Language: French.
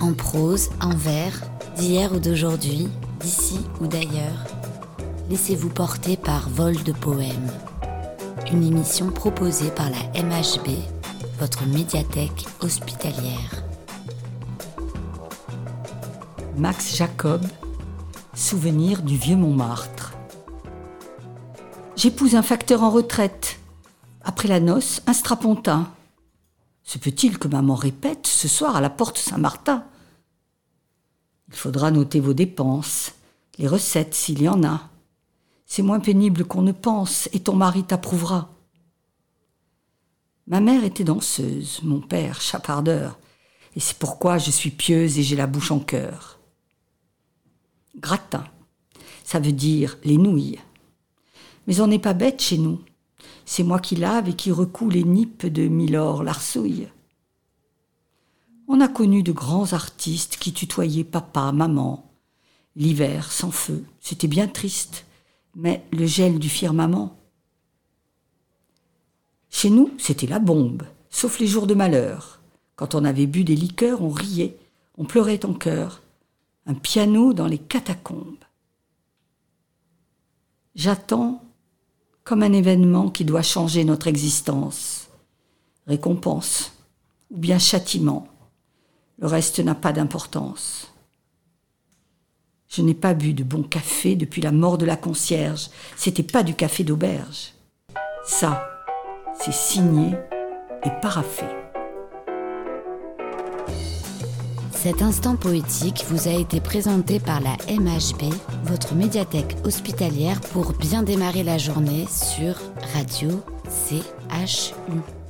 En prose, en vers, d'hier ou d'aujourd'hui, d'ici ou d'ailleurs, laissez-vous porter par Vol de Poèmes. Une émission proposée par la MHB, votre médiathèque hospitalière. Max Jacob, Souvenir du vieux Montmartre. J'épouse un facteur en retraite. Après la noce, un strapontin. Se peut-il que maman répète ce soir à la porte Saint-Martin? Il faudra noter vos dépenses, les recettes s'il y en a. C'est moins pénible qu'on ne pense et ton mari t'approuvera. Ma mère était danseuse, mon père chapardeur, et c'est pourquoi je suis pieuse et j'ai la bouche en cœur. Gratin, ça veut dire les nouilles. Mais on n'est pas bête chez nous. C'est moi qui lave et qui recoue les nippes de Milord Larsouille. On a connu de grands artistes qui tutoyaient papa, maman. L'hiver sans feu, c'était bien triste, mais le gel du firmament. Chez nous, c'était la bombe, sauf les jours de malheur. Quand on avait bu des liqueurs, on riait, on pleurait en cœur. Un piano dans les catacombes. J'attends comme un événement qui doit changer notre existence. Récompense ou bien châtiment. Le reste n'a pas d'importance. Je n'ai pas bu de bon café depuis la mort de la concierge. C'était pas du café d'auberge. Ça, c'est signé et paraffé. Cet instant poétique vous a été présenté par la MHB, votre médiathèque hospitalière pour bien démarrer la journée sur Radio CHU.